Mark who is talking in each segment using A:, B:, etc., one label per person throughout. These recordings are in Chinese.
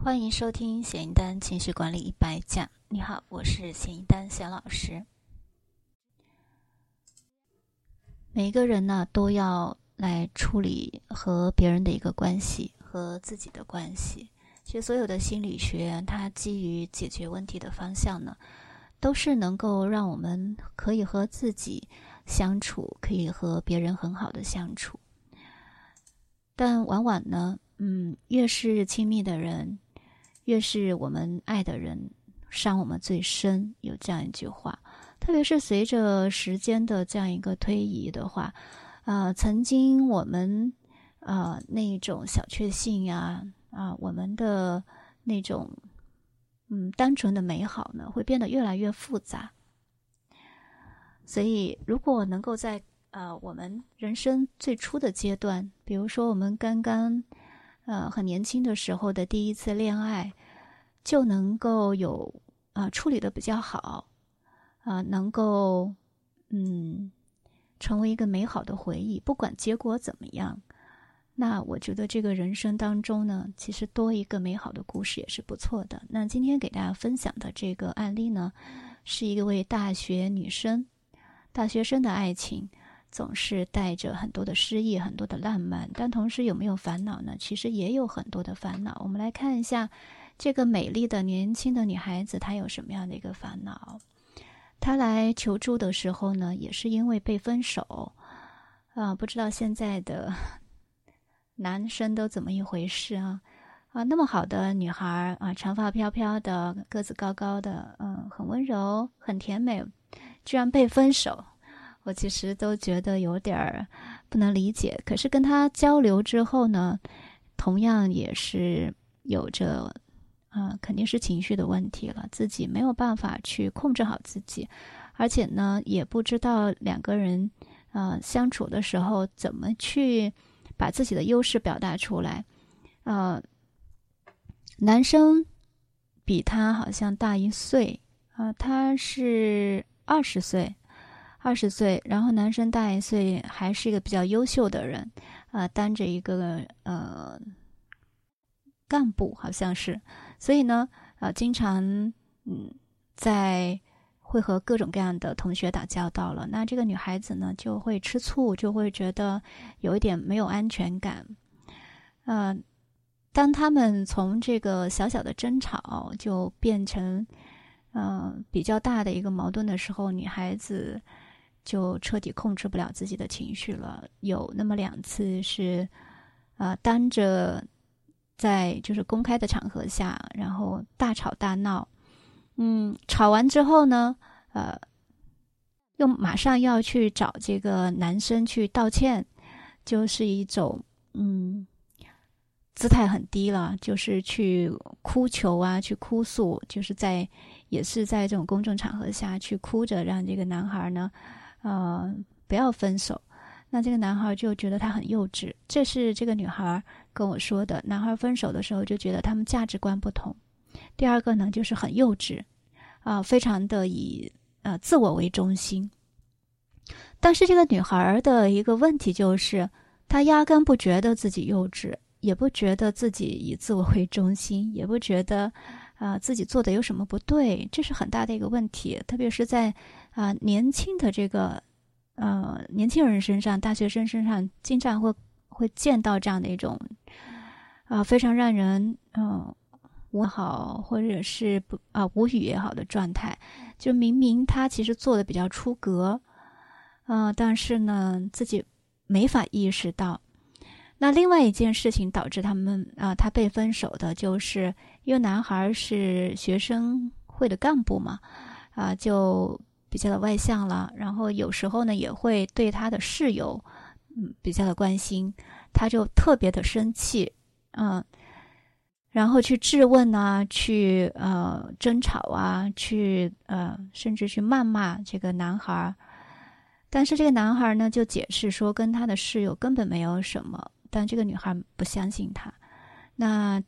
A: 欢迎收听咸鱼丹情绪管理一百讲。你好，我是咸鱼丹咸老师。每一个人呢，都要来处理和别人的一个关系和自己的关系。其实，所有的心理学，它基于解决问题的方向呢，都是能够让我们可以和自己相处，可以和别人很好的相处。但往往呢，嗯，越是亲密的人。越是我们爱的人伤我们最深，有这样一句话。特别是随着时间的这样一个推移的话，啊，曾经我们啊那种小确幸呀，啊，我们的那种嗯单纯的美好呢，会变得越来越复杂。所以，如果能够在呃我们人生最初的阶段，比如说我们刚刚。呃，很年轻的时候的第一次恋爱，就能够有啊处理的比较好，啊，能够嗯成为一个美好的回忆。不管结果怎么样，那我觉得这个人生当中呢，其实多一个美好的故事也是不错的。那今天给大家分享的这个案例呢，是一位大学女生，大学生的爱情。总是带着很多的诗意，很多的浪漫，但同时有没有烦恼呢？其实也有很多的烦恼。我们来看一下这个美丽的年轻的女孩子，她有什么样的一个烦恼？她来求助的时候呢，也是因为被分手啊。不知道现在的 男生都怎么一回事啊？啊，那么好的女孩啊，长发飘飘的，个子高高的，嗯，很温柔，很甜美，居然被分手。我其实都觉得有点儿不能理解，可是跟他交流之后呢，同样也是有着，啊，肯定是情绪的问题了，自己没有办法去控制好自己，而且呢，也不知道两个人，呃，相处的时候怎么去把自己的优势表达出来，呃，男生比他好像大一岁，啊，他是二十岁。二十岁，然后男生大一岁，还是一个比较优秀的人，啊，当着一个呃干部，好像是，所以呢，呃，经常嗯，在会和各种各样的同学打交道了。那这个女孩子呢，就会吃醋，就会觉得有一点没有安全感。呃，当他们从这个小小的争吵就变成嗯比较大的一个矛盾的时候，女孩子。就彻底控制不了自己的情绪了。有那么两次是，呃，当着在就是公开的场合下，然后大吵大闹。嗯，吵完之后呢，呃，又马上要去找这个男生去道歉，就是一种嗯，姿态很低了，就是去哭求啊，去哭诉，就是在也是在这种公众场合下去哭着，让这个男孩呢。呃，不要分手。那这个男孩就觉得他很幼稚，这是这个女孩跟我说的。男孩分手的时候就觉得他们价值观不同。第二个呢，就是很幼稚，啊，非常的以呃自我为中心。但是这个女孩的一个问题就是，她压根不觉得自己幼稚，也不觉得自己以自我为中心，也不觉得啊自己做的有什么不对，这是很大的一个问题，特别是在。啊，年轻的这个，呃，年轻人身上，大学生身上，经常会会见到这样的一种，啊，非常让人嗯无好或者是不啊无语也好的状态。就明明他其实做的比较出格，嗯，但是呢，自己没法意识到。那另外一件事情导致他们啊，他被分手的，就是因为男孩是学生会的干部嘛，啊，就。比较的外向了，然后有时候呢也会对他的室友，比较的关心，他就特别的生气，嗯，然后去质问啊，去呃争吵啊，去呃甚至去谩骂这个男孩，但是这个男孩呢就解释说跟他的室友根本没有什么，但这个女孩不相信他，那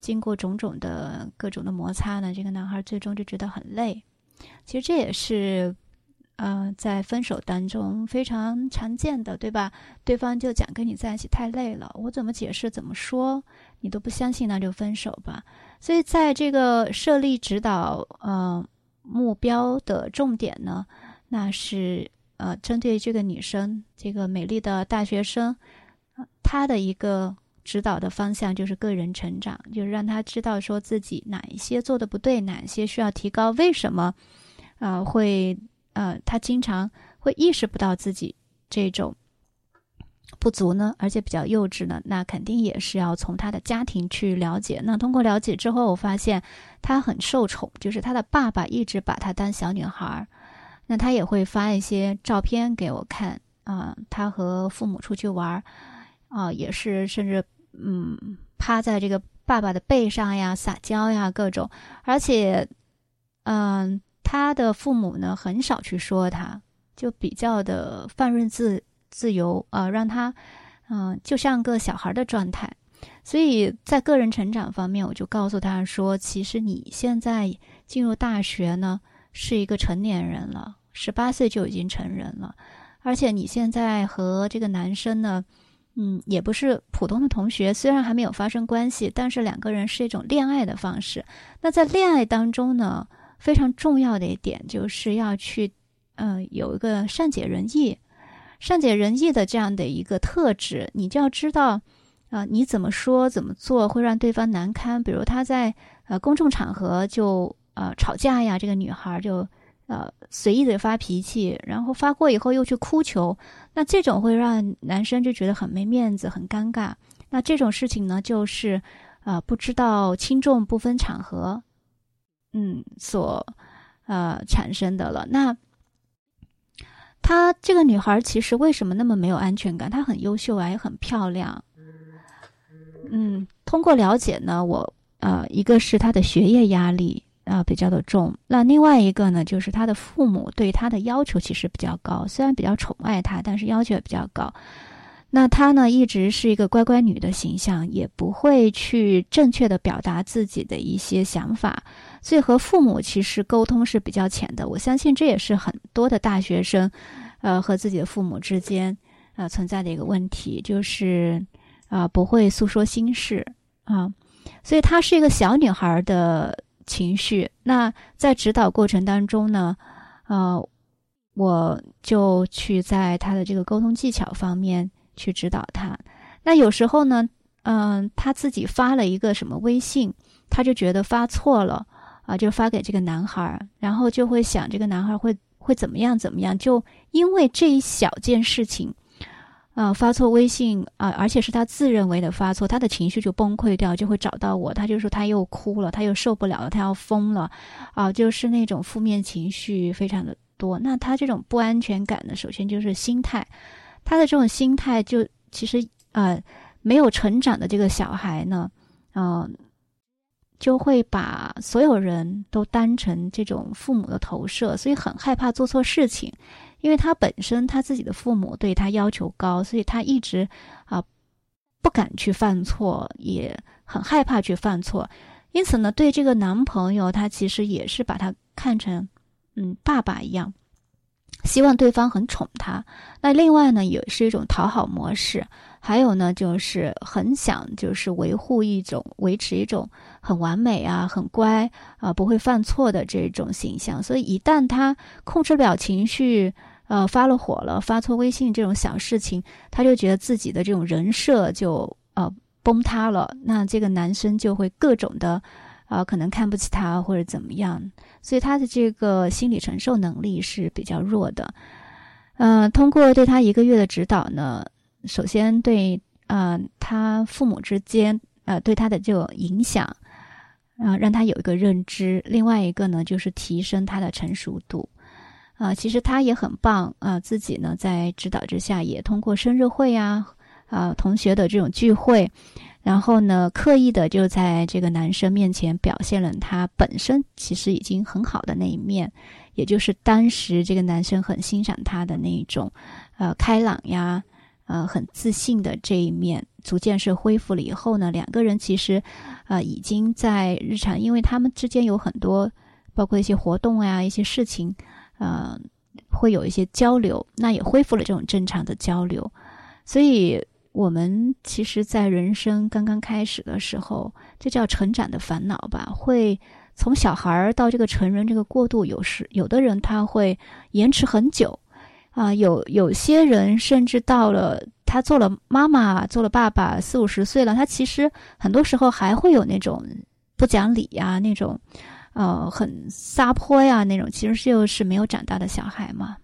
A: 经过种种的各种的摩擦呢，这个男孩最终就觉得很累。其实这也是，呃，在分手当中非常常见的，对吧？对方就讲跟你在一起太累了，我怎么解释怎么说你都不相信，那就分手吧。所以在这个设立指导呃目标的重点呢，那是呃针对这个女生，这个美丽的大学生，她的一个。指导的方向就是个人成长，就是让他知道说自己哪一些做的不对，哪一些需要提高，为什么，啊会呃他经常会意识不到自己这种不足呢？而且比较幼稚呢？那肯定也是要从他的家庭去了解。那通过了解之后，我发现他很受宠，就是他的爸爸一直把他当小女孩儿，那他也会发一些照片给我看啊，他和父母出去玩儿啊，也是甚至。嗯，趴在这个爸爸的背上呀，撒娇呀，各种，而且，嗯，他的父母呢，很少去说他，就比较的放任自自由啊，让他，嗯，就像个小孩的状态。所以在个人成长方面，我就告诉他说，其实你现在进入大学呢，是一个成年人了，十八岁就已经成人了，而且你现在和这个男生呢。嗯，也不是普通的同学，虽然还没有发生关系，但是两个人是一种恋爱的方式。那在恋爱当中呢，非常重要的一点就是要去，嗯，有一个善解人意、善解人意的这样的一个特质。你就要知道，啊，你怎么说、怎么做会让对方难堪。比如他在呃公众场合就呃吵架呀，这个女孩就。呃，随意的发脾气，然后发过以后又去哭求，那这种会让男生就觉得很没面子、很尴尬。那这种事情呢，就是呃不知道轻重不分场合，嗯，所呃产生的了。那她这个女孩其实为什么那么没有安全感？她很优秀啊，也很漂亮。嗯，通过了解呢，我呃一个是她的学业压力。啊，比较的重。那另外一个呢，就是她的父母对她的要求其实比较高，虽然比较宠爱她，但是要求也比较高。那她呢，一直是一个乖乖女的形象，也不会去正确的表达自己的一些想法，所以和父母其实沟通是比较浅的。我相信这也是很多的大学生，呃，和自己的父母之间，呃，存在的一个问题，就是啊，不会诉说心事啊，所以她是一个小女孩的。情绪，那在指导过程当中呢，呃，我就去在他的这个沟通技巧方面去指导他。那有时候呢，嗯，他自己发了一个什么微信，他就觉得发错了啊，就发给这个男孩，然后就会想这个男孩会会怎么样怎么样，就因为这一小件事情。啊，发错微信啊，而且是他自认为的发错，他的情绪就崩溃掉，就会找到我。他就说他又哭了，他又受不了了，他要疯了，啊，就是那种负面情绪非常的多。那他这种不安全感呢，首先就是心态，他的这种心态就其实呃没有成长的这个小孩呢，嗯，就会把所有人都当成这种父母的投射，所以很害怕做错事情。因为他本身他自己的父母对他要求高，所以他一直啊不敢去犯错，也很害怕去犯错。因此呢，对这个男朋友，他其实也是把他看成嗯爸爸一样，希望对方很宠他。那另外呢，也是一种讨好模式。还有呢，就是很想就是维护一种维持一种很完美啊、很乖啊、不会犯错的这种形象。所以一旦他控制不了情绪。呃，发了火了，发错微信这种小事情，他就觉得自己的这种人设就呃崩塌了。那这个男生就会各种的，啊，可能看不起他或者怎么样，所以他的这个心理承受能力是比较弱的。嗯，通过对他一个月的指导呢，首先对啊他父母之间呃对他的这种影响，啊让他有一个认知。另外一个呢，就是提升他的成熟度。啊，其实他也很棒啊，自己呢在指导之下，也通过生日会呀，啊同学的这种聚会，然后呢刻意的就在这个男生面前表现了他本身其实已经很好的那一面，也就是当时这个男生很欣赏他的那一种，呃开朗呀，呃很自信的这一面，逐渐是恢复了以后呢，两个人其实，呃已经在日常，因为他们之间有很多，包括一些活动呀，一些事情。呃，会有一些交流，那也恢复了这种正常的交流。所以，我们其实，在人生刚刚开始的时候，这叫成长的烦恼吧？会从小孩儿到这个成人这个过渡，有时有的人他会延迟很久，啊，有有些人甚至到了他做了妈妈、做了爸爸，四五十岁了，他其实很多时候还会有那种不讲理呀，那种。呃，很撒泼呀，那种其实就是没有长大的小孩嘛。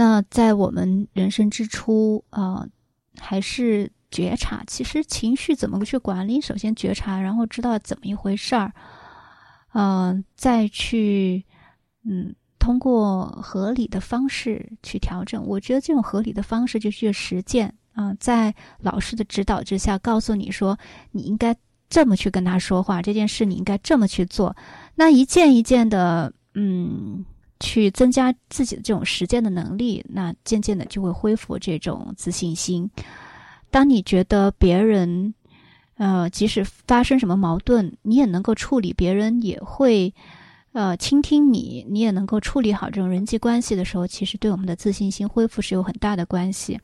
A: 那在我们人生之初，呃，还是觉察，其实情绪怎么去管理？首先觉察，然后知道怎么一回事儿，嗯，再去，嗯，通过合理的方式去调整。我觉得这种合理的方式就去实践啊，在老师的指导之下，告诉你说你应该。这么去跟他说话，这件事你应该这么去做。那一件一件的，嗯，去增加自己的这种实践的能力，那渐渐的就会恢复这种自信心。当你觉得别人，呃，即使发生什么矛盾，你也能够处理，别人也会，呃，倾听你，你也能够处理好这种人际关系的时候，其实对我们的自信心恢复是有很大的关系。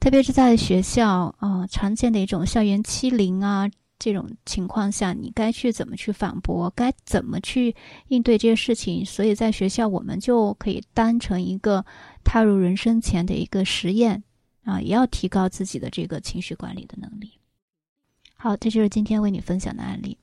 A: 特别是在学校，啊，常见的一种校园欺凌啊。这种情况下，你该去怎么去反驳？该怎么去应对这些事情？所以在学校，我们就可以当成一个踏入人生前的一个实验啊，也要提高自己的这个情绪管理的能力。好，这就是今天为你分享的案例。